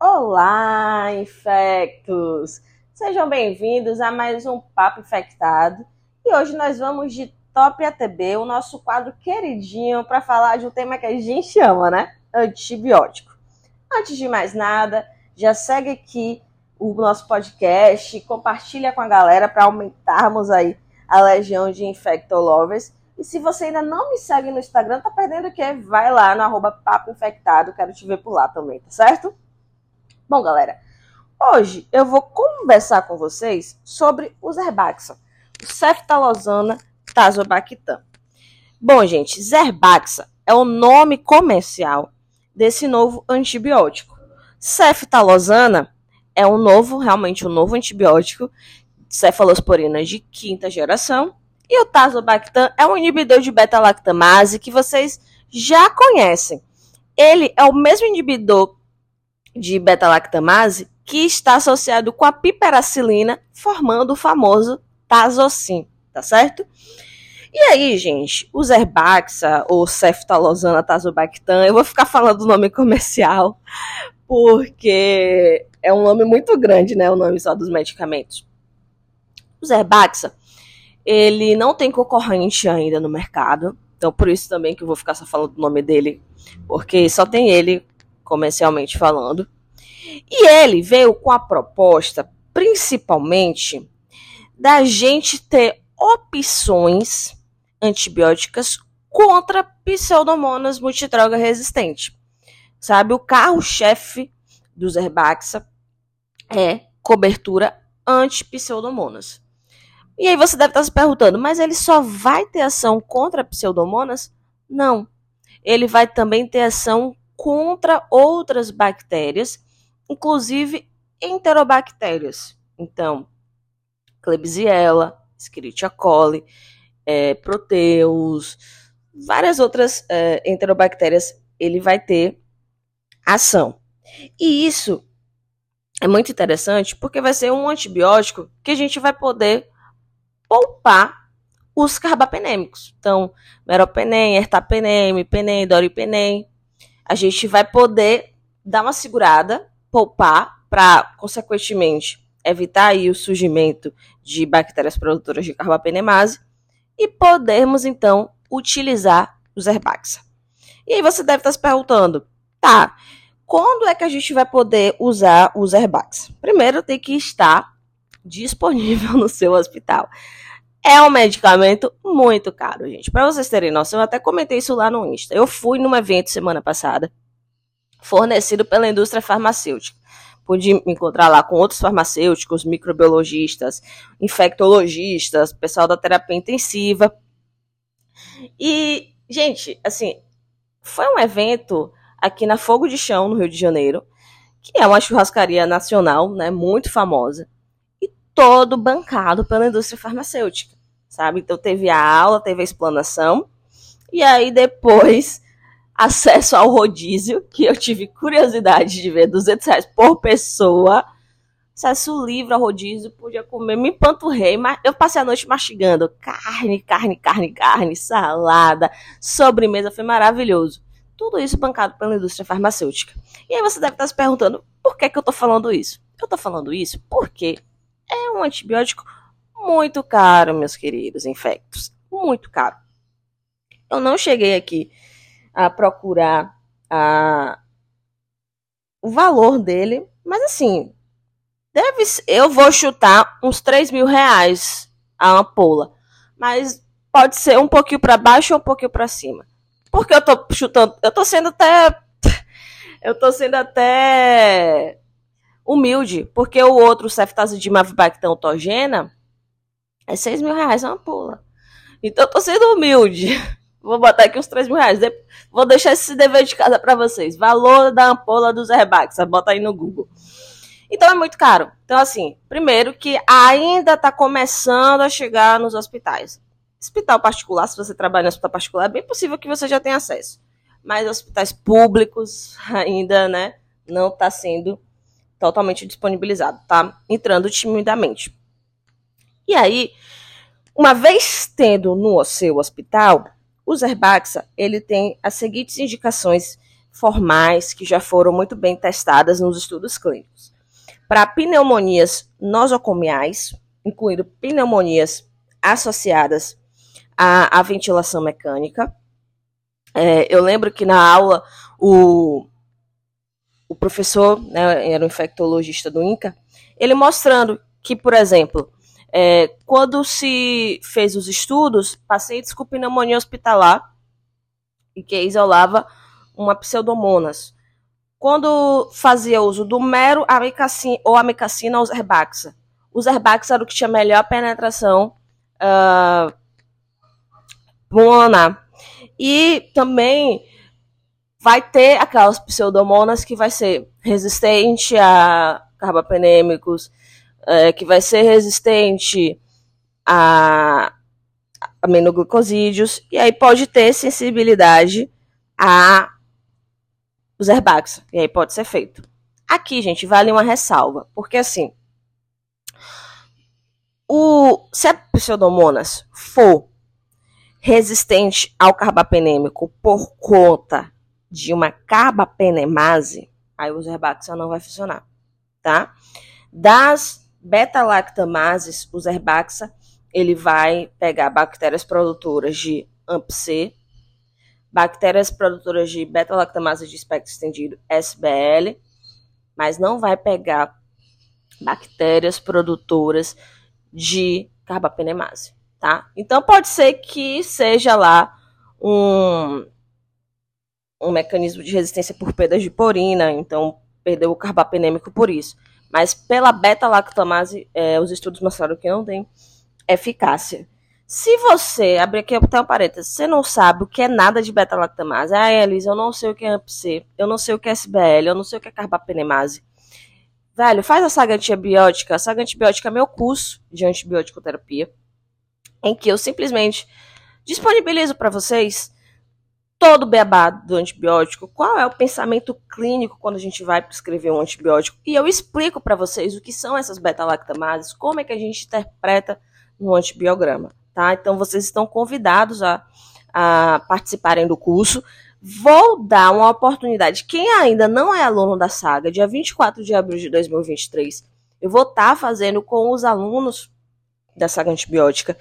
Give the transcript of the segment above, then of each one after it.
Olá, infectos! Sejam bem-vindos a mais um Papo Infectado. E hoje nós vamos de Top ATB, o nosso quadro queridinho, para falar de um tema que a gente ama, né? Antibiótico. Antes de mais nada, já segue aqui o nosso podcast, compartilha com a galera para aumentarmos aí a legião de infectolovers. E se você ainda não me segue no Instagram, tá perdendo o quê? Vai lá no arroba papo infectado, quero te ver por lá também, tá certo? Bom, galera, hoje eu vou conversar com vocês sobre os Zerbaxa, o Ceftalozana tazobactam. Bom, gente, Zerbaxa é o nome comercial desse novo antibiótico. Ceftalozana é um novo, realmente um novo antibiótico, cefalosporina de quinta geração, e o tazobactam é um inibidor de beta-lactamase que vocês já conhecem. Ele é o mesmo inibidor de beta-lactamase que está associado com a piperacilina, formando o famoso tazocin, tá certo? E aí, gente, o Zerbaxa ou ceftalozana tazobactam, eu vou ficar falando o nome comercial, porque é um nome muito grande, né, o nome só dos medicamentos. O Zerbaxa, ele não tem concorrente ainda no mercado. Então, por isso também que eu vou ficar só falando o nome dele, porque só tem ele comercialmente falando. E ele veio com a proposta, principalmente, da gente ter opções antibióticas contra pseudomonas multidroga resistente. Sabe, o carro-chefe do Zerbaxa é cobertura anti-pseudomonas. E aí você deve estar se perguntando, mas ele só vai ter ação contra pseudomonas? Não. Ele vai também ter ação contra outras bactérias, inclusive enterobactérias. Então, Klebsiella, Escherichia coli, é, Proteus, várias outras é, enterobactérias, ele vai ter ação. E isso é muito interessante porque vai ser um antibiótico que a gente vai poder poupar os carbapenêmicos. Então, meropenem, ertapenem, penem, doripenem. A gente vai poder dar uma segurada, poupar, para, consequentemente, evitar o surgimento de bactérias produtoras de carbapenemase e podermos, então, utilizar os herbaxa. E aí você deve estar se perguntando, tá, quando é que a gente vai poder usar os herbaxa? Primeiro, tem que estar disponível no seu hospital. É um medicamento muito caro, gente. Para vocês terem noção, eu até comentei isso lá no Insta. Eu fui num evento semana passada, fornecido pela indústria farmacêutica. Pude me encontrar lá com outros farmacêuticos, microbiologistas, infectologistas, pessoal da terapia intensiva. E, gente, assim, foi um evento aqui na Fogo de Chão, no Rio de Janeiro, que é uma churrascaria nacional, né, muito famosa todo bancado pela indústria farmacêutica, sabe? Então teve a aula, teve a explanação, e aí depois acesso ao rodízio, que eu tive curiosidade de ver, 200 reais por pessoa, acesso livre ao rodízio, podia comer, me empanturrei, mas eu passei a noite mastigando carne, carne, carne, carne, salada, sobremesa, foi maravilhoso. Tudo isso bancado pela indústria farmacêutica. E aí você deve estar se perguntando, por que, que eu estou falando isso? Eu estou falando isso porque é um antibiótico muito caro, meus queridos infectos. Muito caro. Eu não cheguei aqui a procurar a, o valor dele, mas assim, deve eu vou chutar uns 3 mil reais a ampola. Mas pode ser um pouquinho para baixo ou um pouquinho para cima. Porque eu tô chutando, eu tô sendo até eu tô sendo até humilde, porque o outro ceftazidima avibactam é 6 mil reais uma pula. Então eu tô sendo humilde. Vou botar aqui uns 3 mil reais. Vou deixar esse dever de casa para vocês. Valor da ampola dos Airbags. Bota aí no Google. Então é muito caro. Então, assim, primeiro que ainda está começando a chegar nos hospitais. Hospital particular, se você trabalha no hospital particular, é bem possível que você já tenha acesso. Mas hospitais públicos ainda, né, não está sendo totalmente disponibilizado, tá? Entrando timidamente. E aí, uma vez tendo no seu hospital, o Zerbaxa, ele tem as seguintes indicações formais que já foram muito bem testadas nos estudos clínicos. Para pneumonias nosocomiais, incluindo pneumonias associadas à, à ventilação mecânica. É, eu lembro que na aula o, o professor, né, era um infectologista do INCA, ele mostrando que, por exemplo, é, quando se fez os estudos, pacientes com pneumonia hospitalar e que isolava uma pseudomonas. Quando fazia uso do mero amicacina ou amicacina ou zerbaxa, o zerbaxa era o que tinha melhor penetração uh, pulmonar. E também vai ter aquelas pseudomonas que vai ser resistente a carbapenêmicos, é, que vai ser resistente a aminoglicosídeos, e aí pode ter sensibilidade a os herbaxa, e aí pode ser feito. Aqui, gente, vale uma ressalva, porque assim, o, se a pseudomonas for resistente ao carbapenêmico por conta de uma carbapenemase, aí o Zerbaxa não vai funcionar, tá? Das beta-lactamases, o Zerbaxa, ele vai pegar bactérias produtoras de AMP-C, bactérias produtoras de beta-lactamase de espectro estendido, SBL, mas não vai pegar bactérias produtoras de carbapenemase, tá? Então pode ser que seja lá um, um mecanismo de resistência por perda de porina, então perdeu o carbapenêmico por isso. Mas pela beta-lactamase, é, os estudos mostraram que não tem eficácia. Se você, abrir aqui até um parênteses, você não sabe o que é nada de beta-lactamase, ah, Elisa, eu não sei o que é AMPC, eu não sei o que é SBL, eu não sei o que é carbapenemase. Velho, faz a saga antibiótica. A saga antibiótica é meu curso de antibiótico terapia, em que eu simplesmente disponibilizo para vocês todo o beabá do antibiótico, qual é o pensamento clínico quando a gente vai prescrever um antibiótico, e eu explico para vocês o que são essas beta-lactamases, como é que a gente interpreta no antibiograma, tá? Então vocês estão convidados a, a participarem do curso. Vou dar uma oportunidade. Quem ainda não é aluno da saga, dia 24 de abril de 2023, eu vou estar tá fazendo com os alunos da saga antibiótica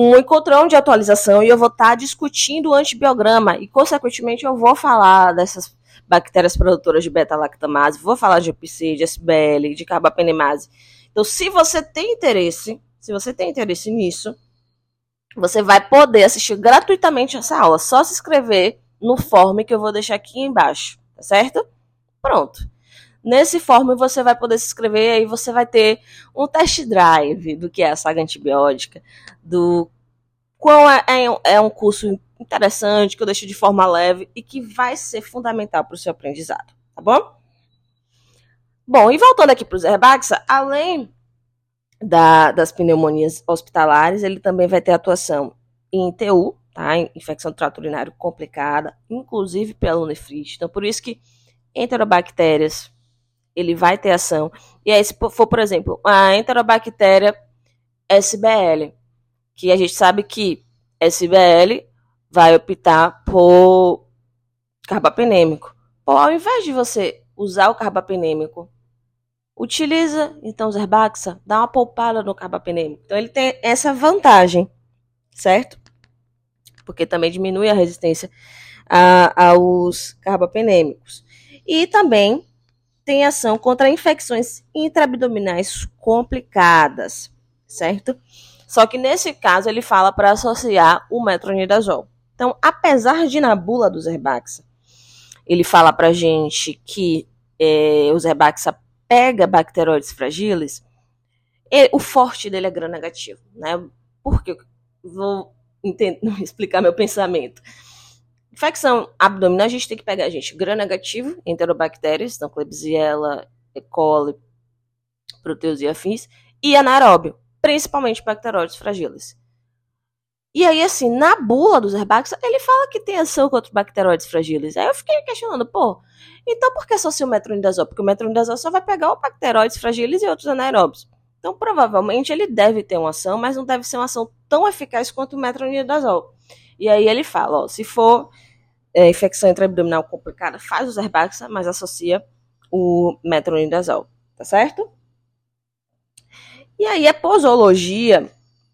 um encontrão de atualização e eu vou estar tá discutindo o antibiograma e, consequentemente, eu vou falar dessas bactérias produtoras de beta-lactamase, vou falar de OPC, de SBL, de carbapenemase. Então, se você tem interesse, se você tem interesse nisso, você vai poder assistir gratuitamente essa aula. Só se inscrever no form que eu vou deixar aqui embaixo, tá certo? Pronto. Nesse form você vai poder se inscrever e você vai ter um test drive do que é a saga antibiótica, do qual é, é, é um curso interessante que eu deixo de forma leve e que vai ser fundamental para o seu aprendizado, tá bom? Bom, e voltando aqui para o Zerbaxa, além da, das pneumonias hospitalares, ele também vai ter atuação em TU, tá? Infecção do trato urinário complicada, inclusive pela nefrite. Então, por isso que enterobactérias ele vai ter ação. E aí, se for, por exemplo, a enterobactéria SBL, que a gente sabe que SBL vai optar por carbapenêmico. Pô, ao invés de você usar o carbapenêmico, utiliza então o Zerbaxa, dá uma poupada no carbapenêmico. Então ele tem essa vantagem, certo? porque também diminui a resistência a, aos carbapenêmicos. E também tem ação contra infecções intraabdominais complicadas, certo? Só que nesse caso ele fala para associar o metronidazol. Então, apesar de na bula do Zerbaxa, ele fala para gente que é, o Zerbaxa pega bacteroides fragiles, o forte dele é gram negativo, né? Porque vou explicar meu pensamento. Infecção abdominal, a gente tem que pegar, gente, gram negativo, enterobactérias, então Klebsiella, E. coli, proteus e afins, e anaeróbio, principalmente bacteroides fragiles. E aí, assim, na bula dos herbax, ele fala que tem ação contra bacteroides fragiles. Aí eu fiquei questionando, pô, então por que só se o metronidazol? Porque o metronidazol só vai pegar o bacteroides fragiles e outros anaeróbios. Então, provavelmente, ele deve ter uma ação, mas não deve ser uma ação tão eficaz quanto o metronidazol. E aí ele fala, ó, se for é, infecção intraabdominal complicada, faz o Zerbaxa, mas associa o metronidazol, tá certo? E aí a posologia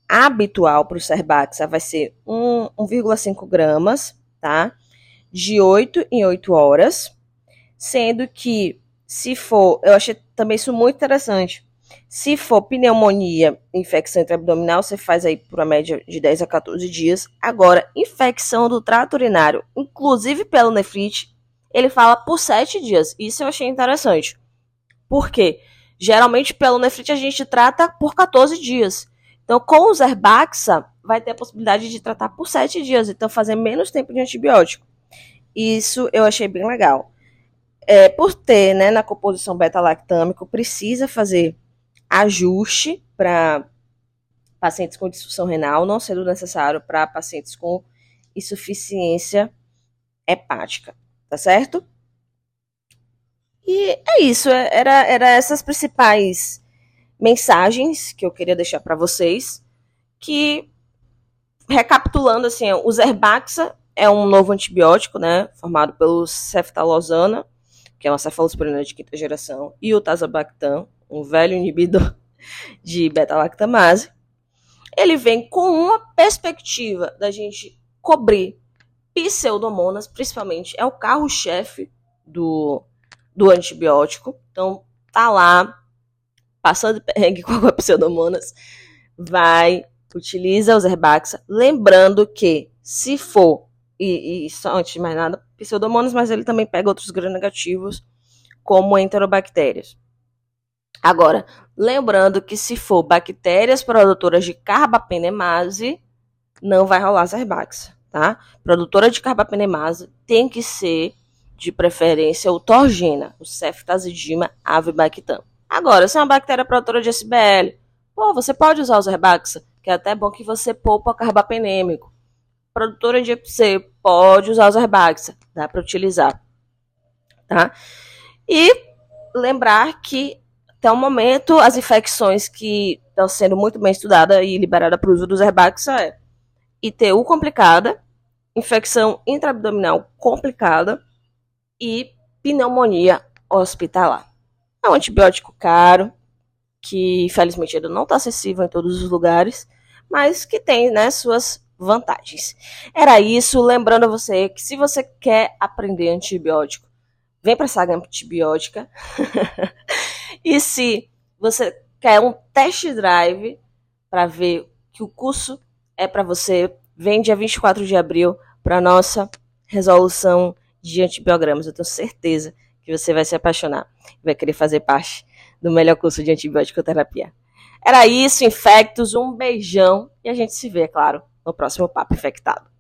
habitual para o Serbaxa vai ser 1,5 gramas, tá? De 8 em 8 horas, sendo que se for, eu achei também isso muito interessante. Se for pneumonia, infecção intraabdominal, você faz aí por uma média de 10 a 14 dias. Agora, infecção do trato urinário, inclusive pelo nefrite, ele fala por 7 dias. Isso eu achei interessante. Por quê? Geralmente, pelo nefrite, a gente trata por 14 dias. Então, com o Zerbaxa, vai ter a possibilidade de tratar por 7 dias. Então, fazer menos tempo de antibiótico. Isso eu achei bem legal. É, por ter, né, na composição beta-lactâmico, precisa fazer ajuste para pacientes com disfunção renal, não sendo necessário para pacientes com insuficiência hepática, tá certo? E é isso, é, era, era essas principais mensagens que eu queria deixar para vocês, que recapitulando assim, o Zerbaxa é um novo antibiótico, né, formado pelo ceftalozana, que é uma cefalosporina de quinta geração, e o tazobactam, um velho inibidor de beta-lactamase, ele vem com uma perspectiva da gente cobrir pseudomonas, principalmente, é o carro-chefe do, do antibiótico. Então, tá lá, passando perrengue com a pseudomonas, vai, utiliza os herbaxa, lembrando que se for, e, e só antes de mais nada, pseudomonas, mas ele também pega outros gram-negativos, como enterobactérias. Agora, lembrando que se for bactérias produtoras de carbapenemase, não vai rolar Zerbaxa, tá? Produtora de carbapenemase tem que ser, de preferência, o Torgina, o Ceftazidima avibactam. Agora, se é uma bactéria produtora de SBL, pô, você pode usar o Zerbaxa, que é até bom que você poupa carbapenêmico. Produtora de EPC, pode usar o Zerbaxa, dá para utilizar, tá? E lembrar que até o momento, as infecções que estão sendo muito bem estudadas e liberadas para o uso dos Herbaxa é ITU complicada, infecção intraabdominal complicada e pneumonia hospitalar. É um antibiótico caro, que infelizmente não está acessível em todos os lugares, mas que tem né, suas vantagens. Era isso, lembrando a você que se você quer aprender antibiótico, vem para a saga antibiótica. E se você quer um test drive para ver que o curso é para você, vem dia 24 de abril para nossa resolução de antibiogramas. Eu tenho certeza que você vai se apaixonar e vai querer fazer parte do melhor curso de antibiótico-terapia. Era isso, infectos, um beijão e a gente se vê, é claro, no próximo Papo Infectado.